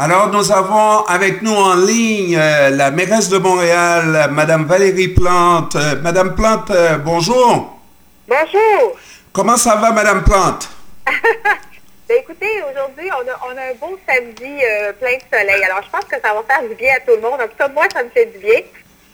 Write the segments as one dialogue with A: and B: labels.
A: Alors, nous avons avec nous en ligne euh, la mairesse de Montréal, Madame Valérie Plante. Euh, Madame Plante, euh, bonjour.
B: Bonjour.
A: Comment ça va, Madame Plante?
B: Ben, écoutez, aujourd'hui, on a, on a un beau samedi plein de soleil. Alors, je pense que ça va faire du bien à tout le monde. En tout cas, moi, ça me fait du bien.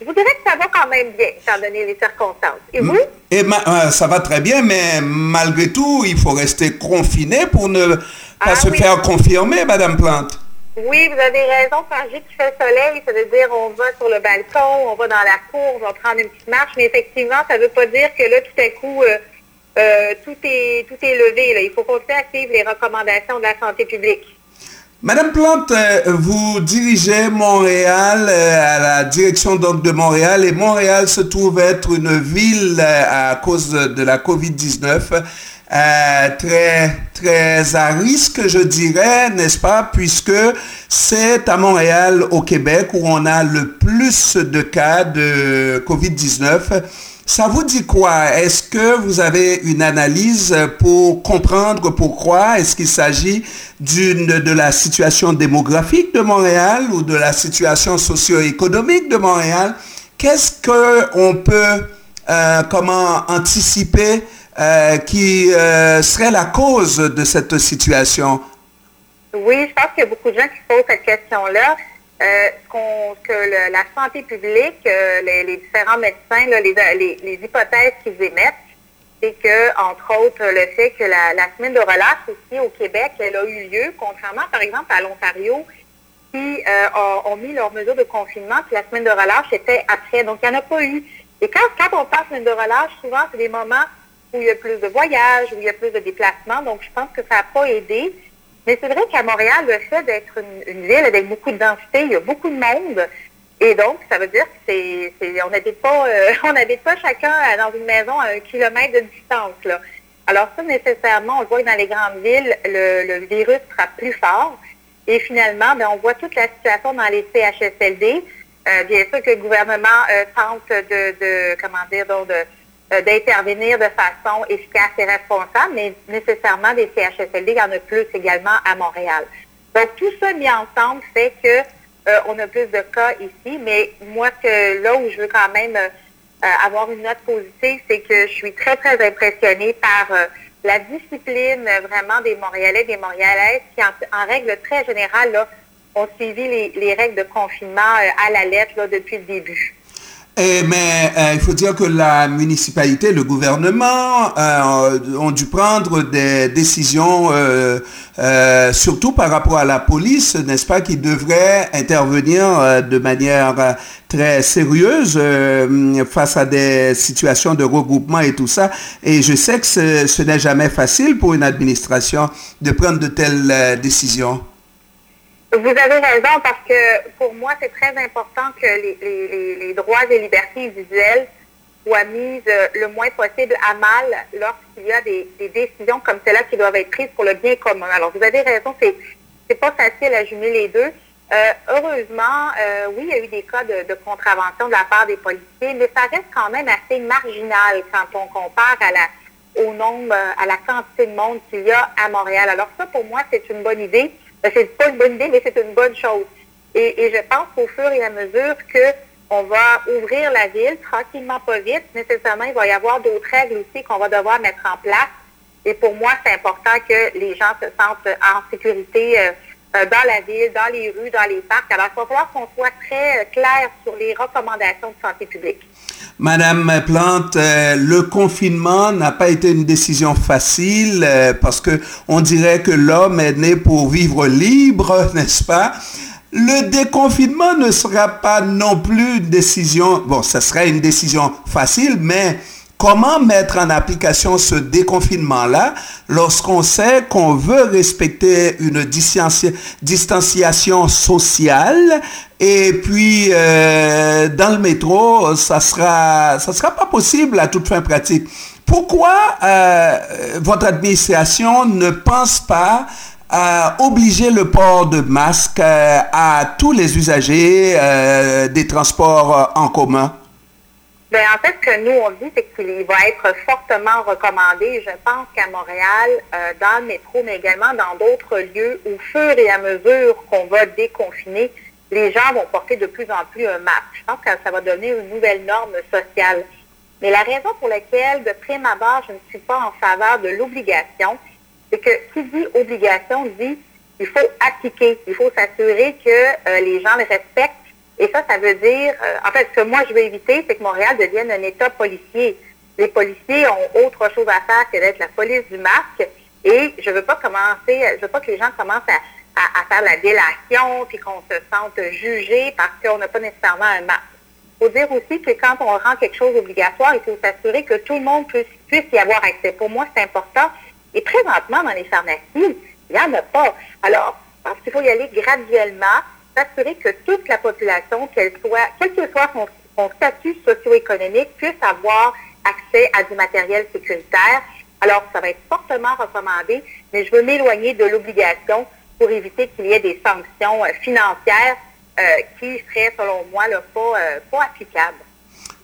B: Je vous dirais que ça va quand même bien, étant donné les circonstances. Et vous?
A: Et ça va très bien, mais malgré tout, il faut rester confiné pour ne pas
B: Ah
A: se
B: oui.
A: faire confirmer, Madame Plante.
B: Oui, vous avez raison. Quand dis qu'il fait soleil, ça veut dire on va sur le balcon, on va dans la cour, on va prendre une petite marche. Mais effectivement, ça ne veut pas dire que là, tout à coup, euh, euh, tout, est, tout est levé. Il faut continuer à suivre les recommandations de la santé publique.
A: Madame Plante, euh, vous dirigez Montréal à la direction donc de Montréal et Montréal se trouve être une ville à cause de la COVID-19 euh, très très à risque, je dirais, n'est-ce pas, puisque c'est à Montréal, au Québec, où on a le plus de cas de COVID-19. Ça vous dit quoi? Est-ce que vous avez une analyse pour comprendre pourquoi? Est-ce qu'il s'agit d'une de la situation démographique de Montréal ou de la situation socio-économique de Montréal? Qu'est-ce que on peut euh, comment anticiper euh, qui euh, serait la cause de cette situation
B: Oui, je pense qu'il y a beaucoup de gens qui se posent cette question-là. Euh, que la santé publique, euh, les, différents médecins, les, hypothèses qu'ils émettent, c'est que, entre autres, le fait que la, semaine de relâche aussi au Québec, elle a eu lieu, contrairement par exemple à l'Ontario, qui ont, mis leurs mesures de confinement, puis la semaine de relâche était après. Donc, il n'y en a pas eu. Et quand, quand on parle de semaine de relâche, souvent, c'est des moments où il y a plus de voyages, où il y a plus de déplacements. Donc, je pense que ça n'a pas aidé. Mais c'est vrai qu'à Montréal, le fait d'être une, ville avec beaucoup de densité, il y a beaucoup de monde. Et donc, ça veut dire que c'est, on n'habite pas, euh, on n'habite pas chacun euh, dans une maison à un kilomètre de distance. Alors ça, nécessairement, on le voit que dans les grandes villes, le, virus sera plus fort. Et finalement, ben, on voit toute la situation dans les CHSLD. Euh, bien sûr que le gouvernement tente de, de, comment dire, donc de, d'intervenir de façon efficace et responsable, mais nécessairement des CHSLD, il y en a plus également à Montréal. Donc tout ça mis ensemble fait que euh, on a plus de cas ici, mais moi là où je veux quand même euh, euh, avoir une note positive, c'est que je suis très très impressionnée par euh, la discipline euh, vraiment des Montréalais, des Montréalaises qui en, en règle très générale là, ont suivi les, les règles de confinement euh, à la lettre là, depuis le début.
A: Et, mais euh, il faut dire que la municipalité, le gouvernement euh, ont dû prendre des décisions, euh, surtout par rapport à la police, n'est-ce pas, qui devrait intervenir euh, de manière très sérieuse face à des situations de regroupement et tout ça. Et je sais que ce, ce n'est jamais facile pour une administration de prendre de telles décisions.
B: Vous avez raison parce que pour moi, c'est très important que les, droits et libertés individuelles soient mises euh, le moins possible à mal lorsqu'il y a des, décisions comme celles-là qui doivent être prises pour le bien commun. Alors, vous avez raison, c'est c'est pas facile à jumeler les deux. Euh, heureusement, euh, oui, il y a eu des cas de, contravention de la part des policiers, mais ça reste quand même assez marginal quand on compare au nombre, à la quantité de monde qu'il y a à Montréal. Alors ça, pour moi, c'est une bonne idée. Euh, C'est pas une bonne idée, mais c'est une bonne chose. Et, et je pense qu'au fur et à mesure que on va ouvrir la ville, tranquillement, pas vite, nécessairement, il va y avoir d'autres règles aussi qu'on va devoir mettre en place. Et pour moi, c'est important que les gens se sentent en sécurité euh, euh, dans la ville, dans les rues, dans les parcs. Alors, il va falloir qu'on soit très euh, clair sur les recommandations de santé publique.
A: Madame Plante, euh, le confinement n'a pas été une décision facile euh, parce que on dirait que l'homme est né pour vivre libre, n'est-ce pas? Le déconfinement ne sera pas non plus une décision, bon, ça serait une décision facile, mais comment mettre en application ce déconfinement-là lorsqu'on sait qu'on veut respecter une distanci- distanciation sociale et puis euh, dans le métro, ça sera, ça sera pas possible à toute fin pratique. Pourquoi euh, votre administration ne pense pas à obliger le port de masque euh, à tous les usagers des transports en commun?
B: Bien, en fait, ce que nous, on dit, c'est qu'il va être fortement recommandé, je pense qu'à Montréal, euh, dans le métro, mais également dans d'autres lieux, au fur et à mesure qu'on va déconfiner, les gens vont porter de plus en plus un masque. Je pense que ça va devenir une nouvelle norme sociale. Mais la raison pour laquelle, de prime abord, je ne suis pas en faveur de l'obligation, c'est que qui dit obligation dit il faut appliquer, il faut s'assurer que euh, les gens le respectent. Et ça, ça veut dire, euh, en fait, ce que moi je veux éviter, c'est que Montréal devienne un État policier. Les policiers ont autre chose à faire que d'être la police du masque. Et je veux pas commencer, je veux pas que les gens commencent à, faire la délation, puis qu'on se sente jugé parce qu'on n'a pas nécessairement un masque. Il faut dire aussi que quand on rend quelque chose obligatoire, il faut s'assurer que tout le monde puisse, puisse y avoir accès. Pour moi, c'est important. Et présentement, dans les pharmacies, il n'y en a pas. Alors, pense qu'il faut y aller graduellement, s'assurer que toute la population, qu'elle soit, quel que soit son, statut socio-économique, puisse avoir accès à du matériel sécuritaire. Alors, ça va être fortement recommandé, mais je veux m'éloigner de l'obligation pour éviter qu'il y ait des sanctions euh, financières euh, qui seraient, selon moi, pas, euh, pas applicables.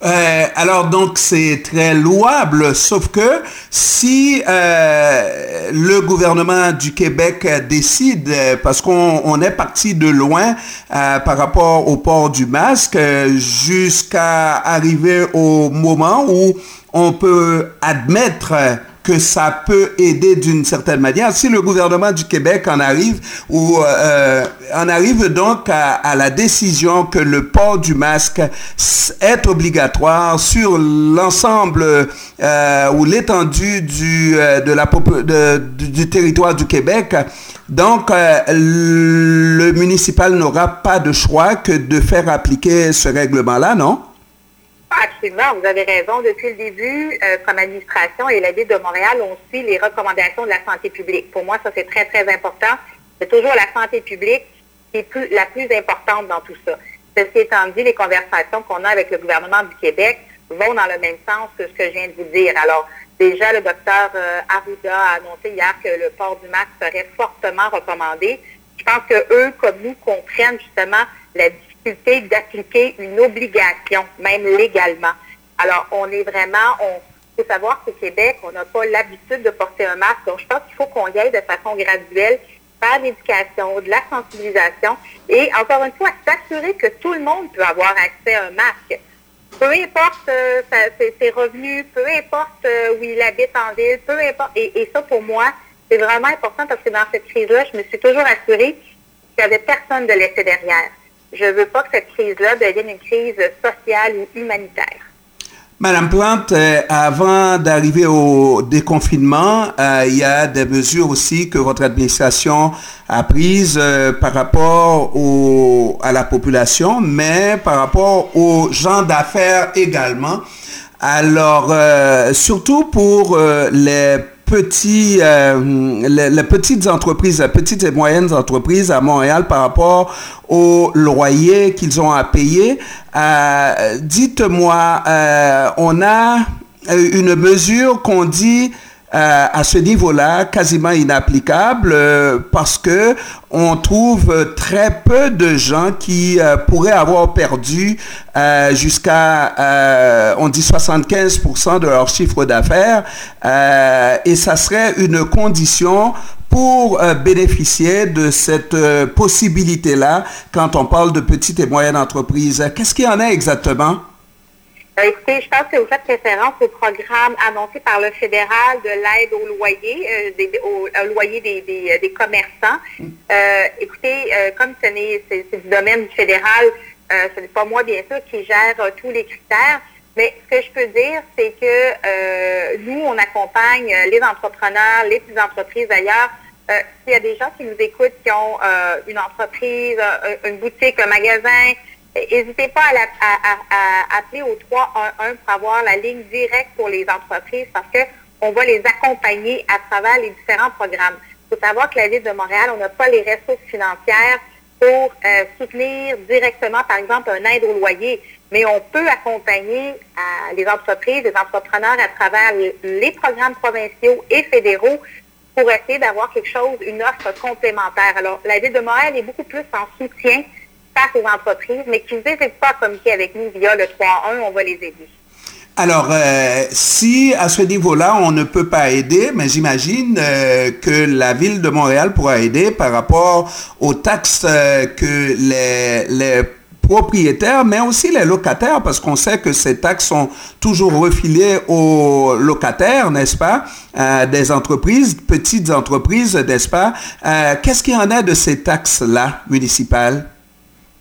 A: Euh, alors donc c'est très louable, sauf que si euh, le gouvernement du Québec décide, parce qu'on est parti de loin euh, par rapport au port du masque, jusqu'à arriver au moment où on peut admettre que ça peut aider d'une certaine manière. Si le gouvernement du Québec en arrive ou euh, en arrive donc à, la décision que le port du masque est obligatoire sur l'ensemble euh, ou l'étendue du euh, du territoire du Québec, donc le municipal n'aura pas de choix que de faire appliquer ce règlement-là, non?
B: Absolument, vous avez raison. Depuis le début, euh, comme administration et la Ville de Montréal, on suit les recommandations de la santé publique. Pour moi, ça, c'est très, très important. C'est toujours la santé publique qui est la plus importante dans tout ça. Ceci étant dit, les conversations qu'on a avec le gouvernement du Québec vont dans le même sens que ce que je viens de vous dire. Alors, déjà, le docteur euh, Arruda a annoncé hier que le port du masque serait fortement recommandé. Je pense que eux, comme nous, comprennent justement la d'appliquer une obligation, même légalement. Alors, on est vraiment, on faut savoir qu'au Québec, on n'a pas l'habitude de porter un masque. Donc, je pense qu'il faut qu'on y aille de façon graduelle, faire l'éducation, de la sensibilisation et, encore une fois, s'assurer que tout le monde peut avoir accès à un masque. Peu importe euh, ses, revenus, peu importe euh, où il habite en ville, peu importe. Et, et ça, pour moi, c'est vraiment important parce que dans cette crise-là, je me suis toujours assurée qu'il n'y avait personne de laisser derrière. Je ne veux pas que cette crise-là devienne une crise sociale ou humanitaire.
A: Madame Plante, euh, avant d'arriver au déconfinement, euh, il y a des mesures aussi que votre administration a prises euh, par rapport à la population, mais par rapport aux gens d'affaires également. Alors, surtout pour les petits, euh, les, petites entreprises, les petites et moyennes entreprises à Montréal par rapport au loyer qu'ils ont à payer. Euh, dites-moi, euh, on a une mesure qu'on dit euh, à ce niveau-là quasiment inapplicable euh, parce que on trouve très peu de gens qui euh, pourraient avoir perdu jusqu'à on dit 75% de leur chiffre d'affaires et ça serait une condition pour bénéficier de cette possibilité-là quand on parle de petites et moyennes entreprises. Qu'est-ce qu'il y en a exactement?
B: Euh, écoutez, je pense que vous faites référence au programme annoncé par le fédéral de l'aide au loyer, euh, au, loyer des, euh, commerçants. Mm. écoutez, comme ce n'est c'est du domaine du fédéral, ce n'est pas moi, bien sûr, qui gère tous les critères. Mais ce que je peux dire, c'est que nous, on accompagne les entrepreneurs, les petites entreprises d'ailleurs. S'il y a des gens qui nous écoutent, qui ont une entreprise, une boutique, un magasin, N'hésitez pas à, appeler au 311 pour avoir la ligne directe pour les entreprises parce qu'on va les accompagner à travers les différents programmes. Il faut savoir que la Ville de Montréal, on n'a pas les ressources financières pour euh, soutenir directement, par exemple, un aide au loyer, mais on peut accompagner euh, les entreprises, les entrepreneurs à travers les programmes provinciaux et fédéraux pour essayer d'avoir quelque chose, une offre complémentaire. Alors, la Ville de Montréal est beaucoup plus en soutien face aux entreprises, mais qui n'hésitent pas communiquer avec nous via le 3-1, on va les aider.
A: Alors, euh, si à ce niveau-là, on ne peut pas aider, mais j'imagine euh, que la ville de Montréal pourra aider par rapport aux taxes euh, que les, propriétaires, mais aussi les locataires, parce qu'on sait que ces taxes sont toujours refilées aux locataires, n'est-ce pas, des entreprises, petites entreprises, n'est-ce pas. Qu'est-ce qu'il y en a de ces taxes-là municipales?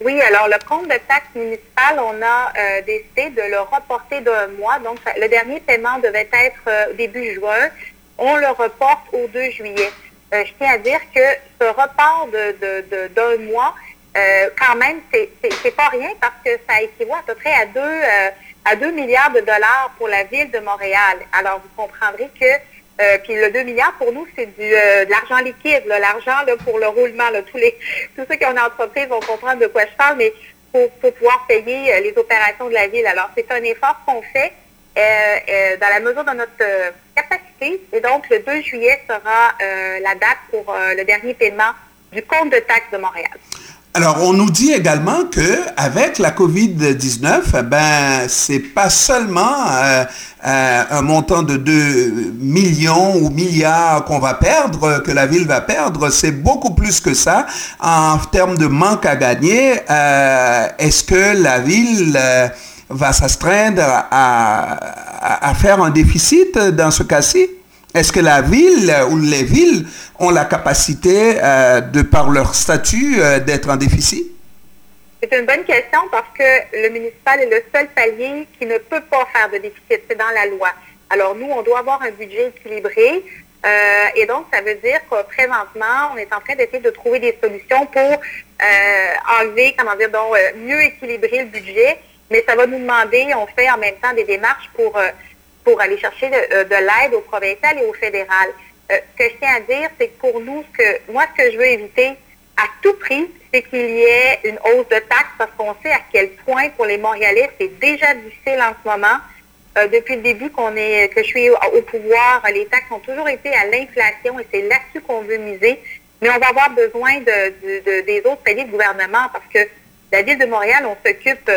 B: Oui, alors le compte de taxes municipales, on a euh, décidé de le reporter d'un mois. Donc, le dernier paiement devait être euh, début juin. On le reporte au 2 juillet. Euh, je tiens à dire que ce report de, de, de, d'un mois, euh, quand même, c'est pas rien parce que ça équivaut à peu près à 2 euh, à 2 milliards de dollars pour la ville de Montréal. Alors, vous comprendrez que euh, puis le 2 milliards, pour nous, c'est euh, de l'argent liquide, l'argent pour le roulement. Là, tous, les, tous ceux qui ont une entreprise vont comprendre de quoi je parle, mais pour, pour pouvoir payer euh, les opérations de la ville. Alors, c'est un effort qu'on fait dans la mesure de notre capacité. Et donc, le 2 juillet sera la date pour le dernier paiement du compte de taxes de Montréal.
A: Alors, on nous dit également que avec la COVID-19, ben, c'est pas seulement euh, euh, un montant de 2 millions ou milliards qu'on va perdre, que la ville va perdre, c'est beaucoup plus que ça en termes de manque à gagner. Euh, Est-ce que la ville va s'astreindre à faire un déficit dans ce cas-ci? Est-ce que la ville ou les villes ont la capacité, euh, de par leur statut, euh, d'être en déficit?
B: C'est une bonne question parce que le municipal est le seul palier qui ne peut pas faire de déficit. C'est dans la loi. Alors nous, on doit avoir un budget équilibré. Euh, et donc, ça veut dire que présentement, on est en train d'essayer de trouver des solutions pour enlever, comment dire, donc, mieux équilibrer le budget. Mais ça va nous demander, on fait en même temps des démarches pour, pour aller chercher de, euh, de l'aide au provincial et au fédéral. Euh, ce que je tiens à dire, c'est que pour nous, moi, ce que je veux éviter à tout prix, c'est qu'il y ait une hausse de taxes parce qu'on sait à quel point pour les Montréalais, c'est déjà difficile en ce moment. Euh, depuis le début qu'on est, que je suis au, pouvoir, les taxes ont toujours été à l'inflation et c'est là-dessus qu'on veut miser. Mais on va avoir besoin de, de, de, des autres paliers de gouvernement parce que la ville de Montréal, on s'occupe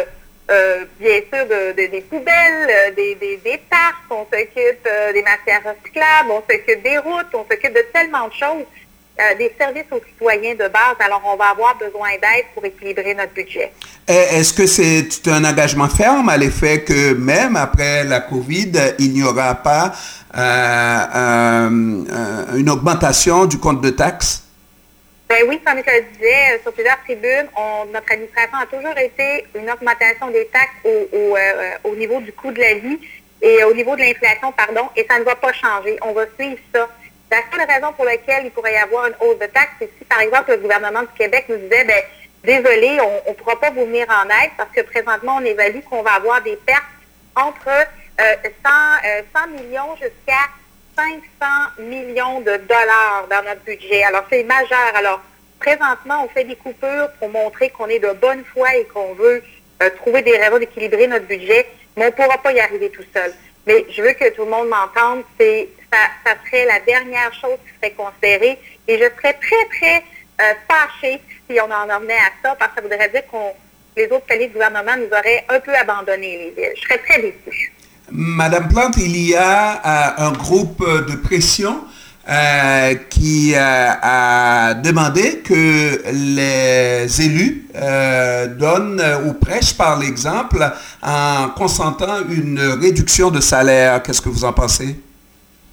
B: euh, bien sûr de, des poubelles, des, des, des parcs, on s'occupe euh, des matières recyclables, on s'occupe des routes, on s'occupe de tellement de choses, euh, des services aux citoyens de base. Alors, on va avoir besoin d'aide pour équilibrer notre budget.
A: Est-ce que c'est un engagement ferme à l'effet que même après la COVID, il n'y aura pas euh, une augmentation du compte de taxes?
B: Ben oui, comme je le disais sur plusieurs tribunes, notre administration a toujours été une augmentation des taxes au, euh, au, niveau du coût de la vie et au niveau de l'inflation, pardon, et ça ne va pas changer. On va suivre ça. La seule raison pour laquelle il pourrait y avoir une hausse de taxes, c'est si, par exemple, le gouvernement du Québec nous disait, ben, désolé, on ne pourra pas vous venir en aide parce que présentement, on évalue qu'on va avoir des pertes entre euh, 100, euh, 100 millions jusqu'à 500 millions de dollars dans notre budget. Alors, c'est majeur. Alors, présentement, on fait des coupures pour montrer qu'on est de bonne foi et qu'on veut euh, trouver des raisons d'équilibrer notre budget, mais on ne pourra pas y arriver tout seul. Mais je veux que tout le monde m'entende, c'est ça, ça serait la dernière chose qui serait considérée et je serais très, très euh, fâchée si on en emmenait à ça, parce que ça voudrait dire qu'on les autres paliers de gouvernement nous auraient un peu abandonné les villes. Je serais très déçue.
A: Madame Plante, il y a euh, un groupe de pression euh, qui euh, a demandé que les élus donnent ou prêchent par l'exemple en consentant une réduction de salaire. Qu'est-ce que vous en pensez?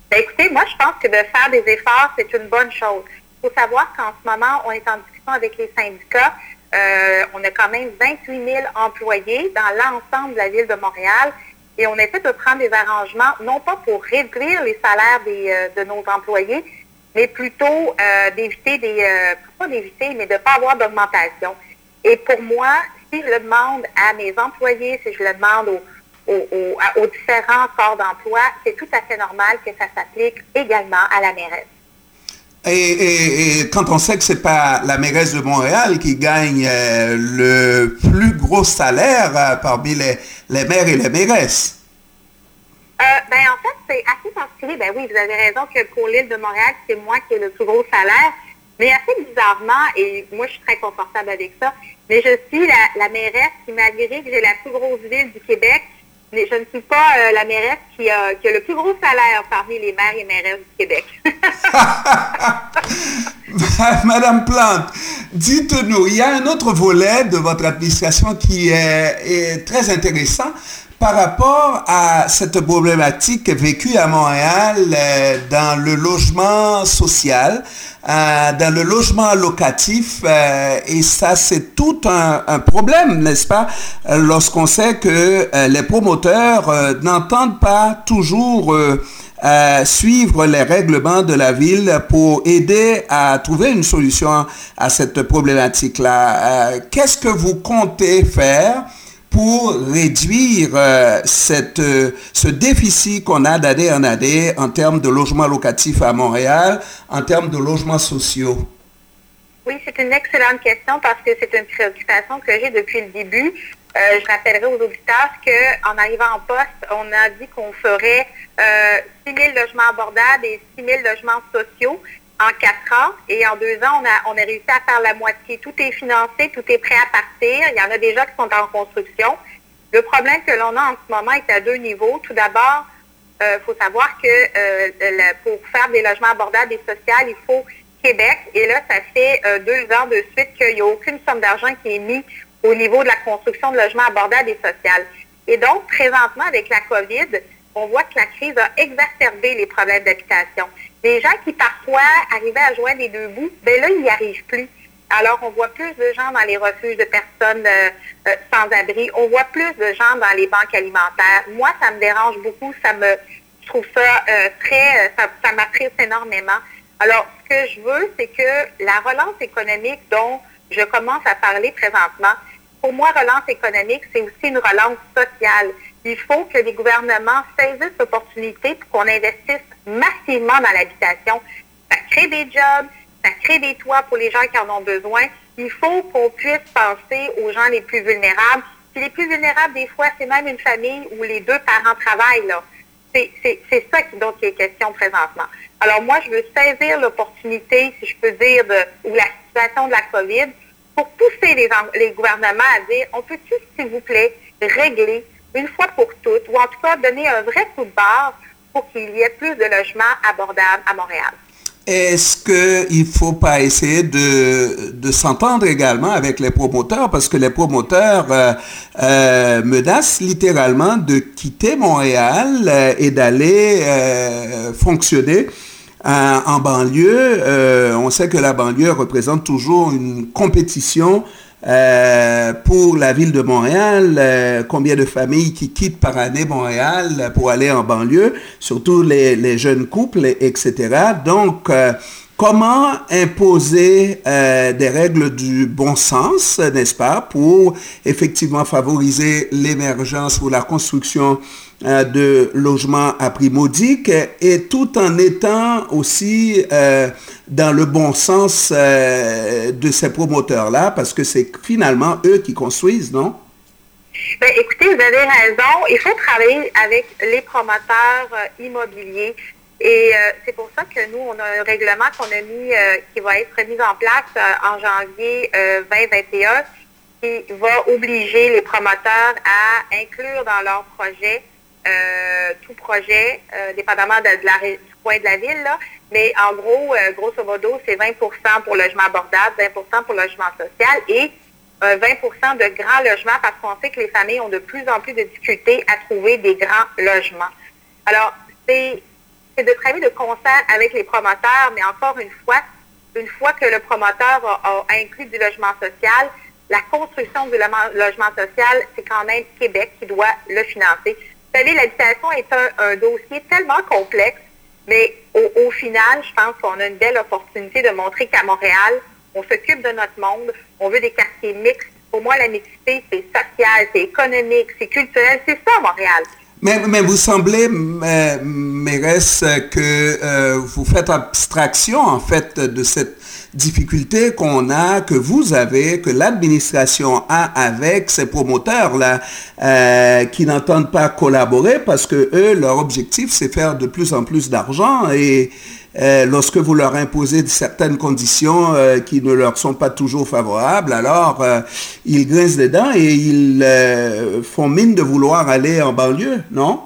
B: Ben, écoutez, moi, je pense que de faire des efforts, c'est une bonne chose. Il faut savoir qu'en ce moment, on est en discussion avec les syndicats. on a quand même 28 000 employés dans l'ensemble de la ville de Montréal et on essaie de prendre des arrangements, non pas pour réduire les salaires des, euh, de nos employés, mais plutôt euh, d'éviter des, euh, pas d'éviter, mais de ne pas avoir d'augmentation. Et pour moi, si je le demande à mes employés, si je le demande aux, aux, aux, aux différents corps d'emploi, c'est tout à fait normal que ça s'applique également à la mairesse.
A: Et, et, quand on sait que c'est pas la mairesse de Montréal qui gagne euh, le plus gros salaire euh, parmi les, les maires et les mairesses?
B: Euh, ben, en fait, c'est assez particulier. Ben oui, vous avez raison que pour l'île de Montréal, c'est moi qui ai le plus gros salaire. Mais assez bizarrement, et moi je suis très confortable avec ça, mais je suis la, la mairesse qui, malgré que j'ai la plus grosse ville du Québec, je ne suis pas euh, la mairesse qui a, qui a, le plus gros salaire parmi les maires et mairesses du Québec.
A: Madame Plante, dites-nous, il y a un autre volet de votre administration qui est, est très intéressant par rapport à cette problématique vécue à Montréal euh, dans le logement social, euh, dans le logement locatif, euh, et ça c'est tout un, un problème, n'est-ce pas, lorsqu'on sait que les promoteurs n'entendent pas toujours suivre les règlements de la ville pour aider à trouver une solution à cette problématique-là. Qu'est-ce que vous comptez faire pour réduire euh, euh, ce déficit qu'on a d'année en année en termes de logements locatifs à Montréal, en termes de logements sociaux?
B: Oui, c'est une excellente question parce que c'est une préoccupation que j'ai depuis le début. Euh, je rappellerai aux auditeurs qu'en arrivant en poste, on a dit qu'on ferait 6 000 logements abordables et 6 000 logements sociaux en quatre ans et en deux ans, on a, on a réussi à faire la moitié. Tout est financé, tout est prêt à partir. Il y en a déjà qui sont en construction. Le problème que l'on a en ce moment est à deux niveaux. Tout d'abord, il euh, faut savoir que euh, pour faire des logements abordables et sociaux, il faut Québec. Et là, ça fait euh, deux ans de suite qu'il n'y a aucune somme d'argent qui est mise au niveau de la construction de logements abordables et sociaux. Et donc, présentement, avec la COVID, on voit que la crise a exacerbé les problèmes d'habitation. Les gens qui parfois arrivaient à joindre les deux bouts, ben là, ils n'y arrivent plus. Alors, on voit plus de gens dans les refuges de personnes euh, euh, sans abri. On voit plus de gens dans les banques alimentaires. Moi, ça me dérange beaucoup. Ça me, je trouve ça euh, très, ça, ça m'attriste énormément. Alors, ce que je veux, c'est que la relance économique dont je commence à parler présentement, pour moi, relance économique, c'est aussi une relance sociale. Il faut que les gouvernements saisissent l'opportunité pour qu'on investisse massivement dans l'habitation. Ça crée des jobs, ça crée des toits pour les gens qui en ont besoin. Il faut qu'on puisse penser aux gens les plus vulnérables. Puis les plus vulnérables, des fois, c'est même une famille où les deux parents travaillent. Là. C'est, ça qui, dont il est question présentement. Alors moi, je veux saisir l'opportunité, si je peux dire, de, ou la situation de la COVID pour pousser les, les gouvernements à dire, on peut-tu, s'il vous plaît, régler une fois pour toutes, ou en tout cas donner un vrai coup de barre pour qu'il y ait plus de logements abordables à Montréal.
A: Est-ce qu'il ne faut pas essayer de, de s'entendre également avec les promoteurs? Parce que les promoteurs euh, euh, menacent littéralement de quitter Montréal euh, et d'aller fonctionner en banlieue. on sait que la banlieue représente toujours une compétition euh, pour la ville de Montréal, euh, combien de familles qui quittent par année Montréal pour aller en banlieue, surtout les, les jeunes couples, etc. Donc, euh, comment imposer des règles du bon sens, n'est-ce pas, pour effectivement favoriser l'émergence ou la construction euh, de logements à prix modique et tout en étant aussi euh, dans le bon sens euh, de ces promoteurs-là, parce que c'est finalement eux qui construisent, non?
B: Ben, écoutez, vous avez raison. Il faut travailler avec les promoteurs immobiliers. Et c'est pour ça que nous, on a un règlement qu'on a mis, qui va être mis en place en janvier 2021, qui va obliger les promoteurs à inclure dans leur projet euh, tout projet, euh, dépendamment de, la, du coin de la ville. Là. Mais en gros, euh, grosso modo, c'est 20% pour logement abordable, 20% pour logement social et 20% de grands logements parce qu'on sait que les familles ont de plus en plus de difficultés à trouver des grands logements. Alors, c'est de travailler de concert avec les promoteurs, mais encore une fois, une fois que le promoteur a, inclus du logement social, la construction du logement social, c'est quand même Québec qui doit le financer. Vous savez, l'habitation est un, dossier tellement complexe, mais au, final, je pense qu'on a une belle opportunité de montrer qu'à Montréal, on s'occupe de notre monde, on veut des quartiers mixtes. Pour moi, la mixité, c'est social, c'est économique, c'est culturel, c'est ça, Montréal.
A: Mais, vous semblez, mairesse, que euh, vous faites abstraction, en fait, de cette difficultés qu'on a, que vous avez, que l'administration a avec ces promoteurs-là euh, qui n'entendent pas collaborer parce que eux, leur objectif, c'est faire de plus en plus d'argent et lorsque vous leur imposez certaines conditions qui ne leur sont pas toujours favorables, alors ils grincent des dents et ils font mine de vouloir aller en banlieue, non?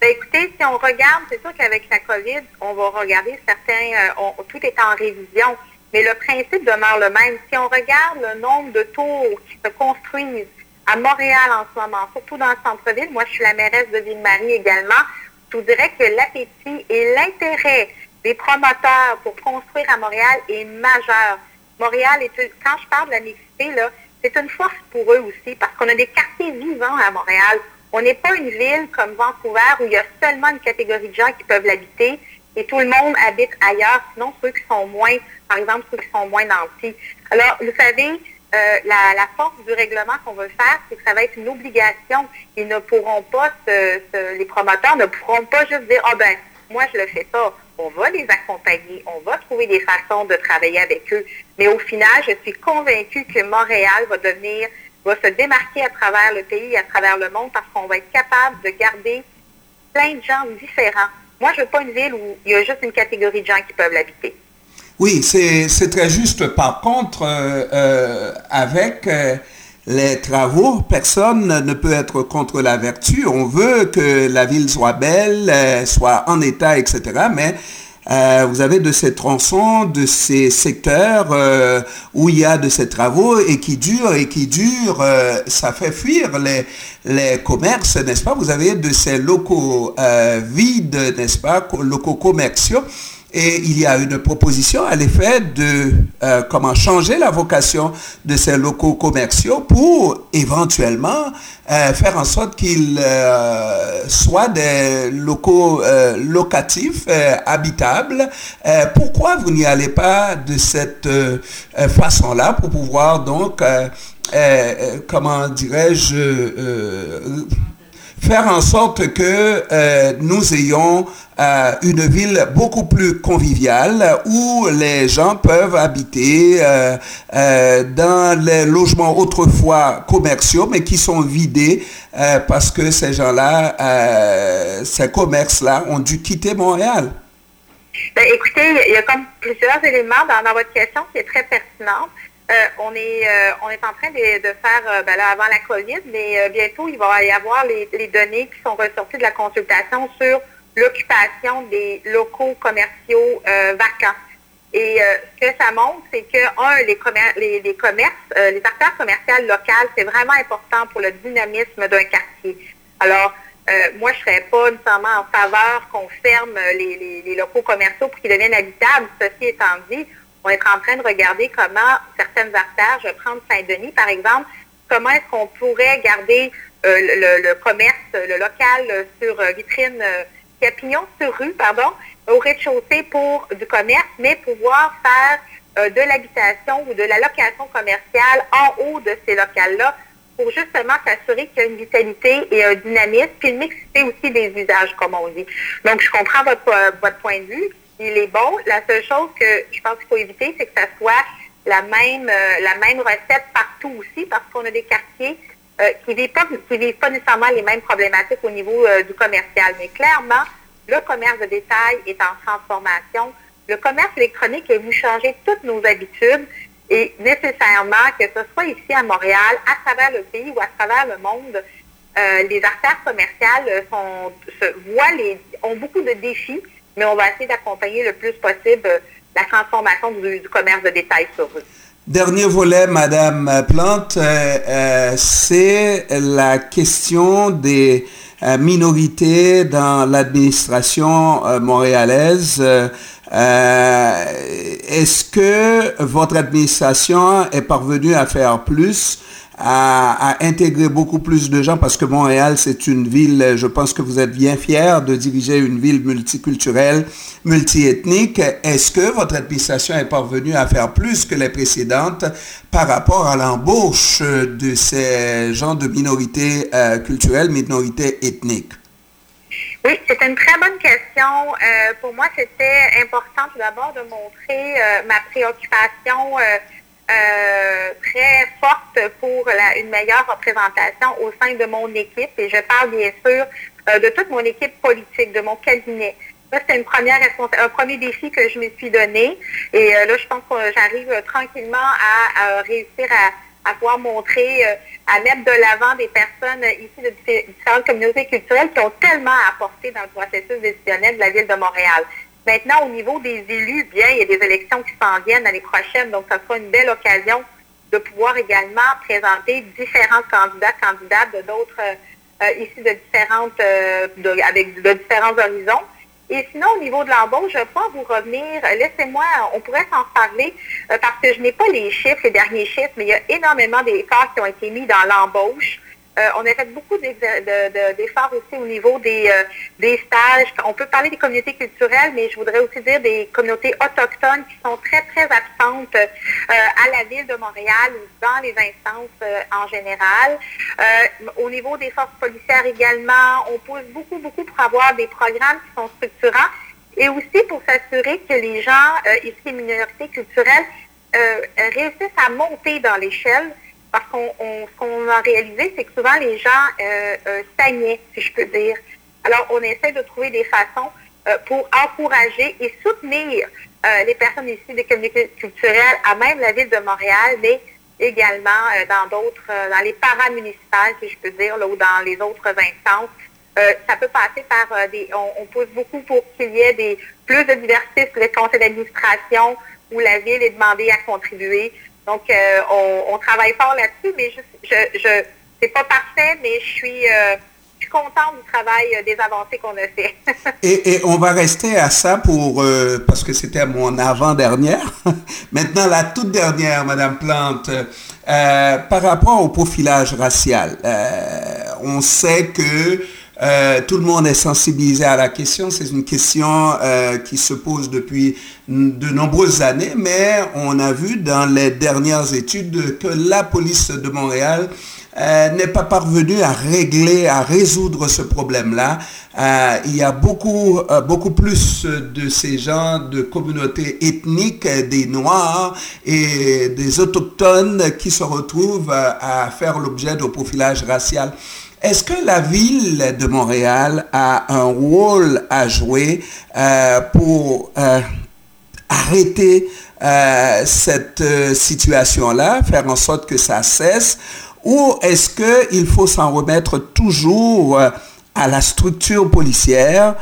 B: Ben, écoutez, si on regarde, c'est sûr qu'avec la COVID, on va regarder certains, tout est en révision, mais le principe demeure le même. Si on regarde le nombre de tours qui se construisent à Montréal en ce moment, surtout dans le centre-ville, moi je suis la mairesse de Ville-Marie également, je vous dirais que l'appétit et l'intérêt des promoteurs pour construire à Montréal est majeur. Montréal, est, quand je parle de la mixité, c'est une force pour eux aussi parce qu'on a des quartiers vivants à Montréal. On n'est pas une ville comme Vancouver où il y a seulement une catégorie de gens qui peuvent l'habiter et tout le monde habite ailleurs, sinon ceux qui sont moins, par exemple, ceux qui sont moins nantis. Alors, vous savez, euh, la, force du règlement qu'on veut faire, c'est que ça va être une obligation. Ils ne pourront pas, les promoteurs ne pourront pas juste dire, ah ben, moi je le fais pas. On va les accompagner, on va trouver des façons de travailler avec eux. Mais au final, je suis convaincue que Montréal va devenir, va se démarquer à travers le pays, à travers le monde, parce qu'on va être capable de garder plein de gens différents. Moi, je veux pas une ville où il y a juste une catégorie de gens qui peuvent l'habiter.
A: Oui, c'est très juste. Par contre, euh, euh, avec euh, les travaux, personne ne peut être contre la vertu. On veut que la ville soit belle, soit en état, etc. Mais vous avez de ces tronçons, de ces secteurs où il y a de ces travaux et qui durent et qui durent, ça fait fuir les, les commerces, n'est-ce pas? Vous avez de ces locaux vides, n'est-ce pas? Locaux commerciaux et il y a une proposition à l'effet de euh, comment changer la vocation de ces locaux commerciaux pour éventuellement euh, faire en sorte qu'ils euh, soient des locaux locatifs, habitables. pourquoi vous n'y allez pas de cette façon-là pour pouvoir donc, comment dirais-je, faire en sorte que euh, nous ayons euh, une ville beaucoup plus conviviale où les gens peuvent habiter euh, dans les logements autrefois commerciaux mais qui sont vidés parce que ces gens-là, ces commerces-là ont dû quitter Montréal.
B: Ben, écoutez, il y a comme plusieurs éléments dans, votre question qui est très pertinente. Euh, on est euh, on est en train de, faire euh, ben là, avant la COVID, mais bientôt il va y avoir les, données qui sont ressorties de la consultation sur l'occupation des locaux commerciaux vacants. Et ce que ça montre, c'est que, un, les, les, les commerces, les acteurs commerciaux locaux, c'est vraiment important pour le dynamisme d'un quartier. Alors, moi, je ne serais pas nécessairement en faveur qu'on ferme les, les locaux commerciaux pour qu'ils deviennent habitables. Ceci étant dit, on est en train de regarder comment certaines artères, je vais prendre Saint-Denis par exemple, comment est-ce qu'on pourrait garder euh, le, commerce, le local euh, sur euh, vitrine Capignon sur rue, pardon, au rez-de-chaussée pour du commerce, mais pouvoir faire de l'habitation ou de la location commerciale en haut de ces locales-là pour justement s'assurer qu'il y a une vitalité et un dynamisme, puis une mixité aussi des usages, comme on dit. Donc, je comprends votre, votre point de vue il est bon. La seule chose que je pense qu'il faut éviter, c'est que ça soit la même, euh, la même recette partout aussi, parce qu'on a des quartiers euh, qui ne vivent, pas, pas nécessairement les mêmes problématiques au niveau euh, du commercial. Mais clairement, le commerce de détail est en transformation. Le commerce électronique a vu changer toutes nos habitudes et nécessairement, que ce soit ici à Montréal, à travers le pays ou à travers le monde, les artères commerciales voient les, ont beaucoup de défis mais on va essayer d'accompagner le plus possible euh, la transformation du, commerce de détail sur eux.
A: Dernier volet, Madame Plante, euh, euh, c'est la question des minorités dans l'administration montréalaise. Est-ce que votre administration est parvenue à faire plus à, intégrer beaucoup plus de gens parce que Montréal, c'est une ville, je pense que vous êtes bien fier de diriger une ville multiculturelle, multiethnique. Est-ce que votre administration est parvenue à faire plus que les précédentes par rapport à l'embauche de ces gens de minorités euh, culturelles, minorités ethniques?
B: Oui, c'est une très bonne question. Euh, pour moi, c'était important tout d'abord de montrer euh, ma préoccupation euh, très forte pour une meilleure représentation au sein de mon équipe. Et je parle bien sûr euh, de toute mon équipe politique, de mon cabinet. Ça, c'était une première un premier défi que je me suis donné. Et là, je pense que j'arrive tranquillement à, réussir à, pouvoir montrer, à mettre de l'avant des personnes ici de différentes communautés culturelles qui ont tellement apporté dans le processus décisionnel de la Ville de Montréal. Maintenant, au niveau des élus, bien, il y a des élections qui s'en viennent l'année prochaine, donc ça sera une belle occasion de pouvoir également présenter différents candidats, candidates de d'autres, euh, ici de différentes, euh, avec de différents horizons. Et sinon, au niveau de l'embauche, je vais pas vous revenir. Laissez-moi, on pourrait s'en parler euh, parce que je n'ai pas les chiffres, les derniers chiffres, mais il y a énormément d'efforts qui ont été mis dans l'embauche. Euh, on a fait beaucoup d'efforts aussi au niveau euh, des, stages. On peut parler des communautés culturelles, mais je voudrais aussi dire des communautés autochtones qui sont très, très absentes euh, à la ville de Montréal ou dans les instances en général. au niveau des forces policières également, on pousse beaucoup, beaucoup pour avoir des programmes qui sont structurants et aussi pour s'assurer que les gens issus des minorités culturelles réussissent à monter dans l'échelle parce qu'on ce qu'on a réalisé, c'est que souvent les gens euh, euh, si je peux dire. Alors, on essaie de trouver des façons euh, pour encourager et soutenir les personnes ici des communautés culturelles à même la ville de Montréal, mais également dans d'autres, dans les paramunicipales, si je peux dire, là, ou dans les autres instances. ça peut passer par des. On, pousse beaucoup pour qu'il y ait des plus de diversité sur les conseils d'administration où la ville est demandée à contribuer. Donc, euh, on, travaille fort là-dessus, mais je, je, c'est pas parfait, mais je suis, euh, contente du travail euh, des avancées qu'on a fait.
A: et, on va rester à ça pour, parce que c'était mon avant-dernière. Maintenant, la toute dernière, Madame Plante, par rapport au profilage racial, on sait que euh, tout le monde est sensibilisé à la question. C'est une question euh, qui se pose depuis de nombreuses années, mais on a vu dans les dernières études que la police de Montréal euh, n'est pas parvenue à régler, à résoudre ce problème-là. il y a beaucoup, beaucoup plus de ces gens de communautés ethniques, des Noirs et des Autochtones qui se retrouvent à faire l'objet de profilage racial. Est-ce que la ville de Montréal a un rôle à jouer euh, pour euh, arrêter euh, cette situation-là, faire en sorte que ça cesse, ou est-ce qu'il faut s'en remettre toujours à la structure policière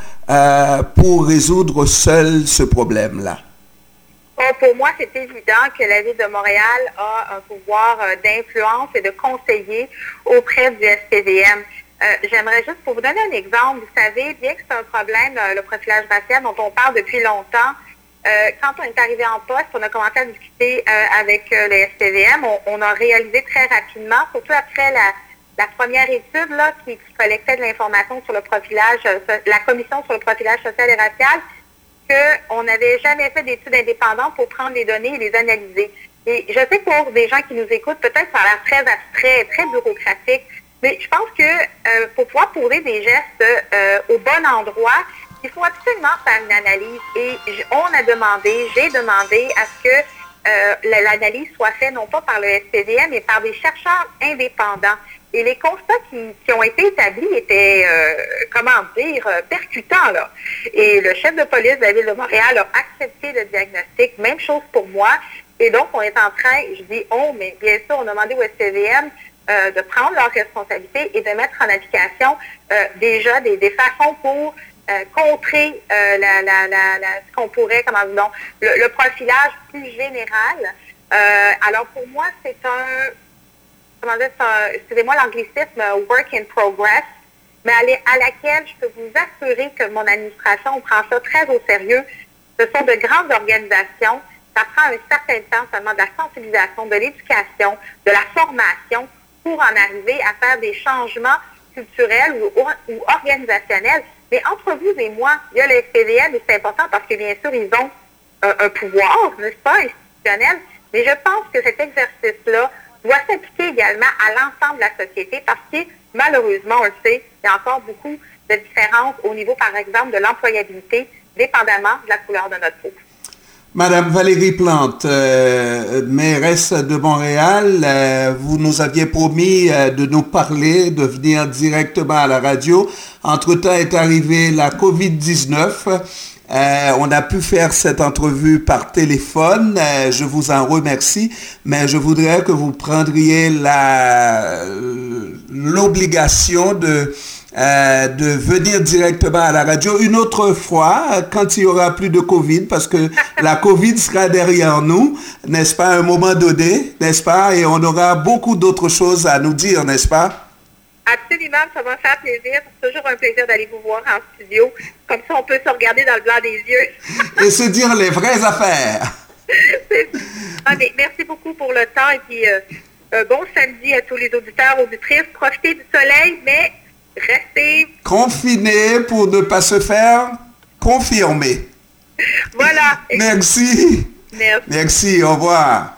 A: pour résoudre seul ce problème-là?
B: Pour moi, c'est évident que la Ville de Montréal a un pouvoir euh, d'influence et de conseiller auprès du SPVM. Euh, j'aimerais juste pour vous donner un exemple, vous savez bien que c'est un problème, le profilage racial dont on parle depuis longtemps. Euh, quand on est arrivé en poste, on a commencé à discuter avec le SPVM. On, a réalisé très rapidement, surtout après la, première étude là, qui, qui collectait de l'information sur le profilage, la commission sur le profilage social et racial, qu'on n'avait jamais fait d'études indépendantes pour prendre les données et les analyser. Et je sais que pour des gens qui nous écoutent, peut-être ça a l'air très abstrait, très bureaucratique, mais je pense que euh, pour pouvoir poser des gestes euh, au bon endroit, il faut absolument faire une analyse. Et on a demandé, j'ai demandé à ce que euh, l'analyse soit faite non pas par le SPVM, mais par des chercheurs indépendants. Et les constats qui, ont été établis étaient, euh, comment dire, euh, percutants. Là. Et le chef de police de la Ville de Montréal a accepté le diagnostic. Même chose pour moi. Et donc, on est en train, je dis on, mais bien sûr, on a demandé au SPVM euh, de prendre leurs responsabilités et de mettre en application déjà des, façons pour contrer ce qu'on pourrait, comment dire, le, le, profilage plus général. alors, pour moi, c'est un excusez-moi l'anglicisme, work in progress, mais à laquelle je peux vous assurer que mon administration prend ça très au sérieux. Ce sont de grandes organisations. Ça prend un certain temps seulement de la sensibilisation, de l'éducation, de la formation pour en arriver à faire des changements culturels ou, organisationnels. Mais entre vous et moi, il y a le SPVM et c'est important parce que bien sûr, ils ont un pouvoir, n'est-ce pas, institutionnel. Mais je pense que cet exercice-là doit s'appliquer également à l'ensemble de la société parce que malheureusement, on le sait, il y a encore beaucoup de différences au niveau, par exemple, de l'employabilité, dépendamment de la couleur de notre peau.
A: Madame Valérie Plante, euh, mairesse de Montréal, euh, vous nous aviez promis euh, de nous parler, de venir directement à la radio. Entre-temps est arrivée la COVID-19. On a pu faire cette entrevue par téléphone. je vous en remercie, mais je voudrais que vous prendriez l'obligation de euh, de venir directement à la radio une autre fois quand il y aura plus de Covid parce que la Covid sera derrière nous, n'est-ce pas, à un moment donné, n'est-ce pas, et on aura beaucoup d'autres choses à nous dire, n'est-ce pas?
B: Absolument, ça va faire plaisir. C'est toujours un plaisir d'aller vous voir en studio. Comme ça, on peut se regarder dans le blanc des yeux.
A: et se dire les vraies affaires.
B: ah, merci beaucoup pour le temps et puis euh, bon samedi à tous les auditeurs, auditrices. Profitez du soleil, mais restez
A: confinés pour ne pas se faire confirmer.
B: Voilà.
A: Merci.
B: Merci.
A: Merci, au revoir.